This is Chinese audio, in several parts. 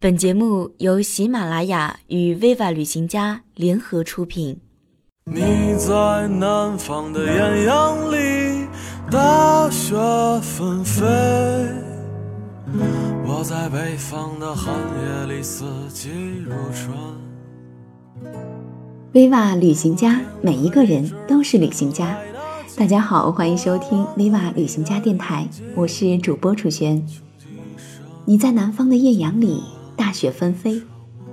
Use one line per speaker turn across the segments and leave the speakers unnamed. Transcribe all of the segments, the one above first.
本节目由喜马拉雅与 Viva 旅行家联合出品。
你在南方的艳阳里，大雪纷飞；我在北方的寒夜里，四季如春。
Viva 旅行家，每一个人都是旅行家。大家好，欢迎收听 Viva 旅行家电台，我是主播楚璇。你在南方的艳阳里，大雪纷飞；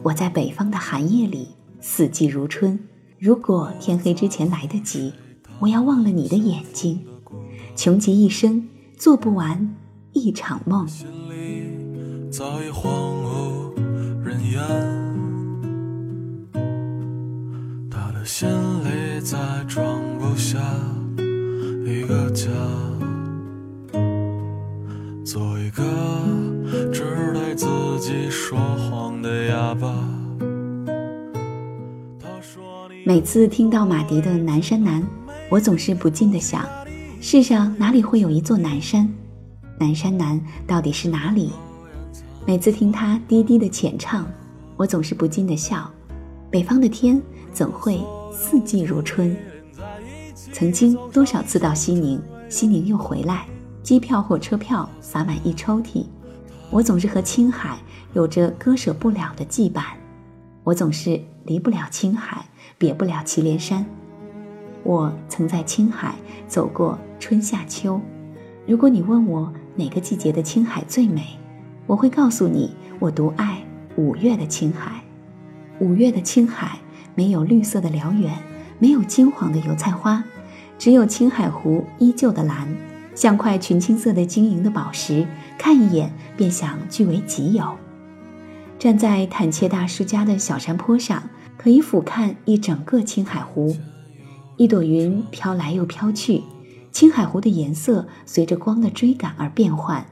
我在北方的寒夜里，四季如春。如果天黑之前来得及，我要忘了你的眼睛，穷极一生做不完一场梦。
心里早已荒无人烟，他的心里再装不下一个家，做一个
每次听到马迪的《南山南》，我总是不禁的想：世上哪里会有一座南山？南山南到底是哪里？每次听他低低的浅唱，我总是不禁的笑。北方的天怎会四季如春？曾经多少次到西宁，西宁又回来，机票、火车票洒满一抽屉，我总是和青海有着割舍不了的羁绊。我总是离不了青海，别不了祁连山。我曾在青海走过春夏秋。如果你问我哪个季节的青海最美，我会告诉你，我独爱五月的青海。五月的青海没有绿色的辽远，没有金黄的油菜花，只有青海湖依旧的蓝，像块群青色的晶莹的宝石，看一眼便想据为己有。站在坦切大叔家的小山坡上，可以俯瞰一整个青海湖。一朵云飘来又飘去，青海湖的颜色随着光的追赶而变换。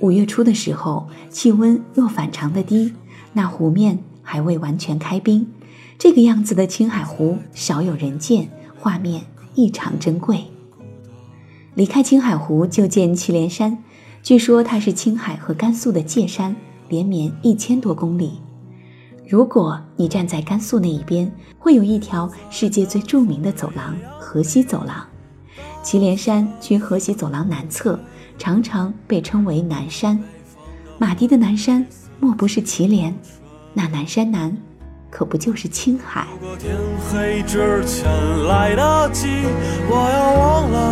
五月初的时候，气温又反常的低，那湖面还未完全开冰。这个样子的青海湖少有人见，画面异常珍贵。离开青海湖就见祁连山，据说它是青海和甘肃的界山。连绵一千多公里，如果你站在甘肃那一边，会有一条世界最著名的走廊——河西走廊。祁连山居河西走廊南侧，常常被称为南山。马蹄的南山莫不是祁连？那南山南，可不就是青海？
如果天黑之前来得及，我要忘了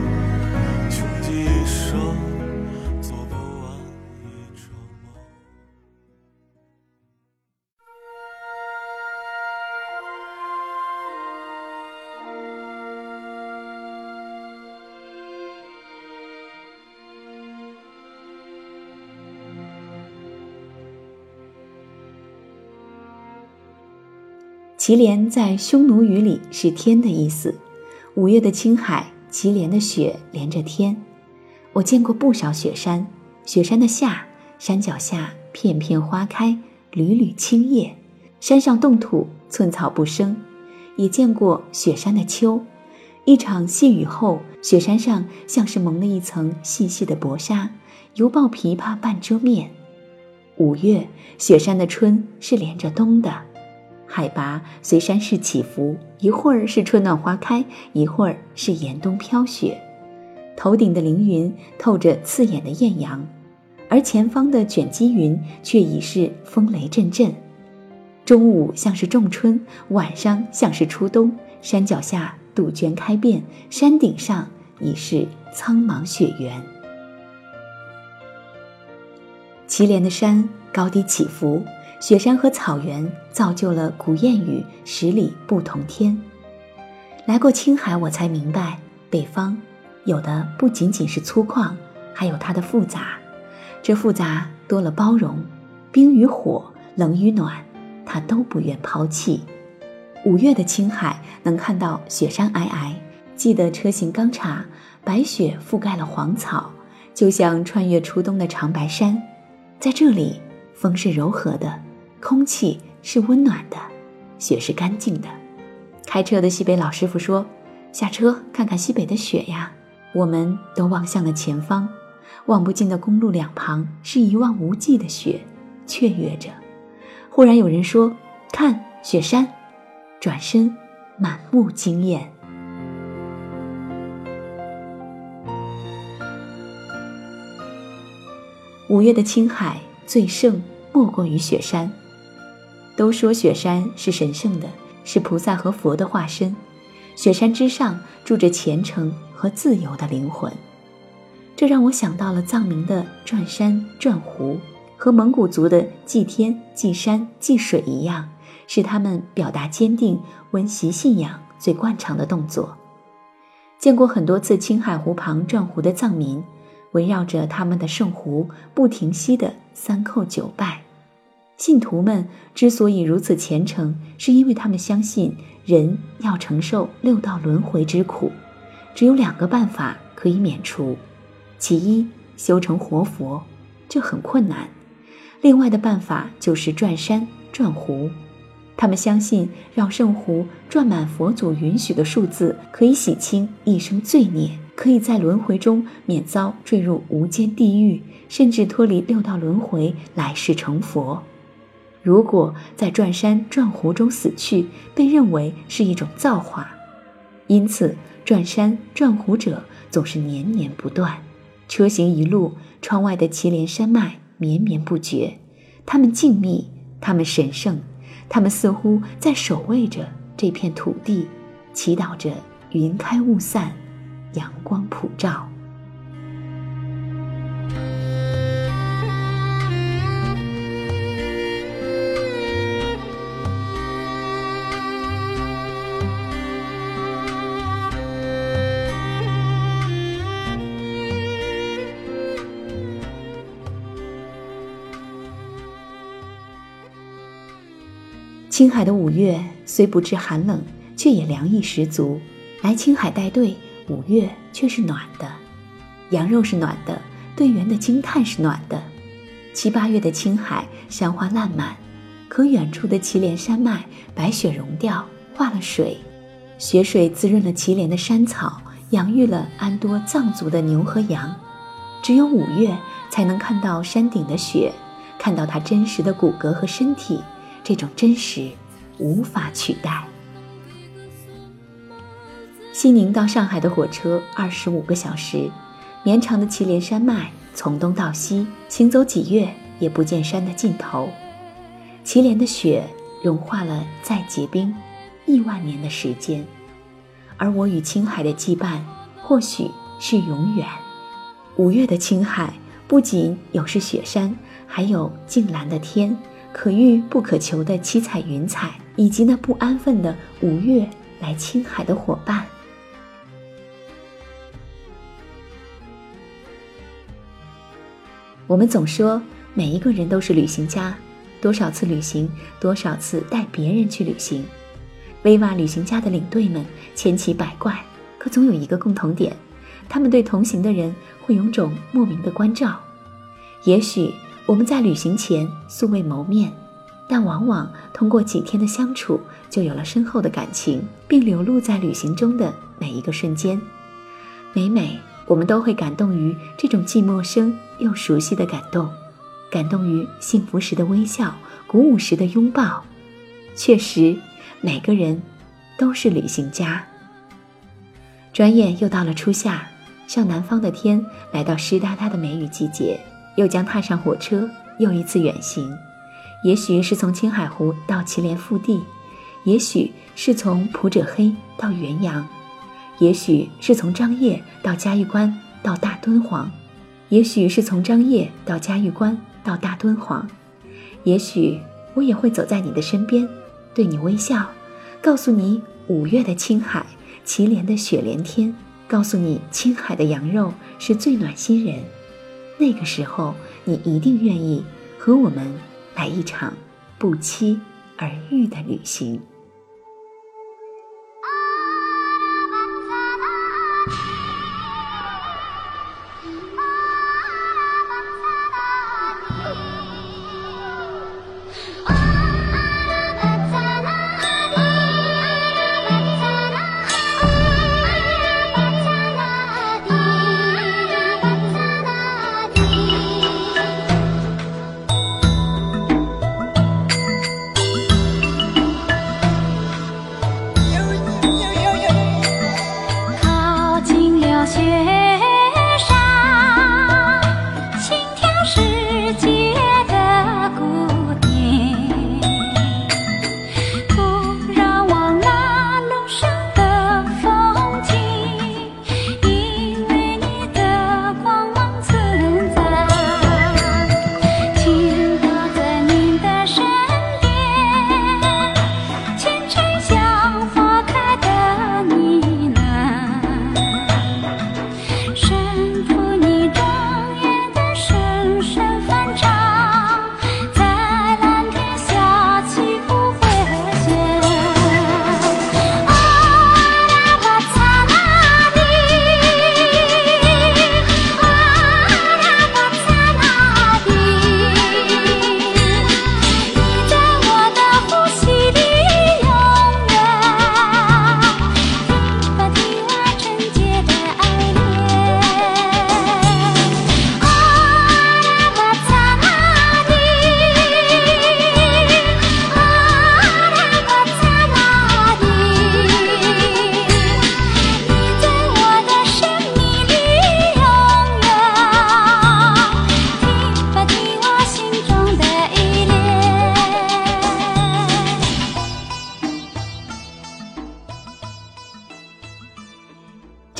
祁连在匈奴语里是天的意思。五月的青海，祁连的雪连着天。我见过不少雪山，雪山的夏，山脚下片片花开，缕缕青叶，山上冻土，寸草不生。也见过雪山的秋，一场细雨后，雪山上像是蒙了一层细细的薄纱，犹抱琵琶半遮面。五月，雪山的春是连着冬的。海拔随山势起伏，一会儿是春暖花开，一会儿是严冬飘雪。头顶的凌云透着刺眼的艳阳，而前方的卷积云却已是风雷阵阵。中午像是仲春，晚上像是初冬。山脚下杜鹃开遍，山顶上已是苍茫雪原。祁连的山高低起伏。雪山和草原造就了古谚语“十里不同天”。来过青海，我才明白，北方有的不仅仅是粗犷，还有它的复杂。这复杂多了包容，冰与火，冷与暖，他都不愿抛弃。五月的青海能看到雪山皑皑，记得车行钢叉，白雪覆盖了黄草，就像穿越初冬的长白山。在这里，风是柔和的，空气是温暖的，雪是干净的。开车的西北老师傅说：“下车看看西北的雪呀。”我们都望向了前方，望不尽的公路两旁是一望无际的雪，雀跃着。忽然有人说：“看雪山！”转身，满目惊艳。五月的青海最盛莫过于雪山。都说雪山是神圣的，是菩萨和佛的化身。雪山之上住着虔诚。和自由的灵魂，这让我想到了藏民的转山转湖，和蒙古族的祭天、祭山、祭水一样，是他们表达坚定、温习信仰最惯常的动作。见过很多次青海湖旁转湖的藏民，围绕着他们的圣湖不停息的三叩九拜。信徒们之所以如此虔诚，是因为他们相信人要承受六道轮回之苦。只有两个办法可以免除，其一修成活佛，这很困难；另外的办法就是转山转湖。他们相信绕圣湖转满佛祖允许的数字，可以洗清一生罪孽，可以在轮回中免遭坠入无间地狱，甚至脱离六道轮回，来世成佛。如果在转山转湖中死去，被认为是一种造化，因此。转山转湖者总是年年不断，车行一路，窗外的祁连山脉绵绵不绝。他们静谧，他们神圣，他们似乎在守卫着这片土地，祈祷着云开雾散，阳光普照。青海的五月虽不至寒冷，却也凉意十足。来青海带队，五月却是暖的，羊肉是暖的，队员的惊叹是暖的。七八月的青海，山花烂漫，可远处的祁连山脉白雪融掉，化了水，雪水滋润了祁连的山草，养育了安多藏族的牛和羊。只有五月才能看到山顶的雪，看到它真实的骨骼和身体。这种真实无法取代。西宁到上海的火车二十五个小时，绵长的祁连山脉从东到西，行走几月也不见山的尽头。祁连的雪融化了再结冰，亿万年的时间，而我与青海的羁绊或许是永远。五月的青海不仅有是雪山，还有净蓝的天。可遇不可求的七彩云彩，以及那不安分的五月来青海的伙伴。我们总说每一个人都是旅行家，多少次旅行，多少次带别人去旅行。威瓦旅行家的领队们千奇百怪，可总有一个共同点：他们对同行的人会有种莫名的关照。也许。我们在旅行前素未谋面，但往往通过几天的相处，就有了深厚的感情，并流露在旅行中的每一个瞬间。每每我们都会感动于这种既陌生又熟悉的感动，感动于幸福时的微笑，鼓舞时的拥抱。确实，每个人都是旅行家。转眼又到了初夏，向南方的天来到湿哒哒的梅雨季节。又将踏上火车，又一次远行。也许是从青海湖到祁连腹地，也许是从普者黑到元阳，也许是从张掖到嘉峪关到大敦煌，也许是从张掖到嘉峪关到大敦煌。也许我也会走在你的身边，对你微笑，告诉你五月的青海，祁连的雪连天，告诉你青海的羊肉是最暖心人。那个时候，
你一定愿意和我们来一场不期而遇的旅行。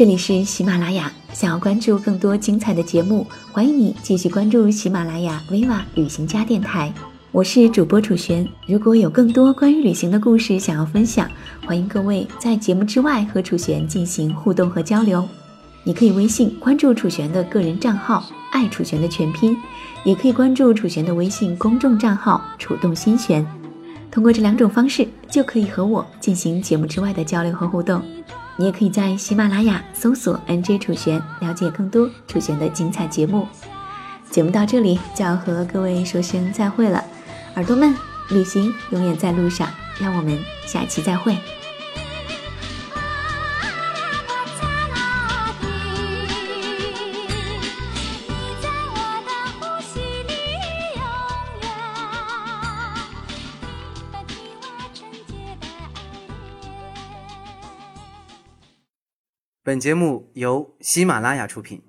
这里是喜马拉雅，想要关注更多精彩的节目，欢迎你继续关注喜马拉雅 viva 旅行家电台。我是主播楚璇。如果有更多关于旅行的故事想要分享，欢迎各位在节目之外和楚璇进行互动和交流。你可以微信关注楚璇的个人账号“爱楚璇”的全拼，也可以关注楚璇的微信公众账号“楚动心弦”。通过这两种方式，就可以和我进行节目之外的交流和互动。你也可以在喜马拉雅搜索 “nj 楚璇”，了解更多楚璇的精彩节目。节目到这里就要和各位说声再会了，耳朵们，旅行永远在路上，让我们下期再会。
本节目由喜马拉雅出品。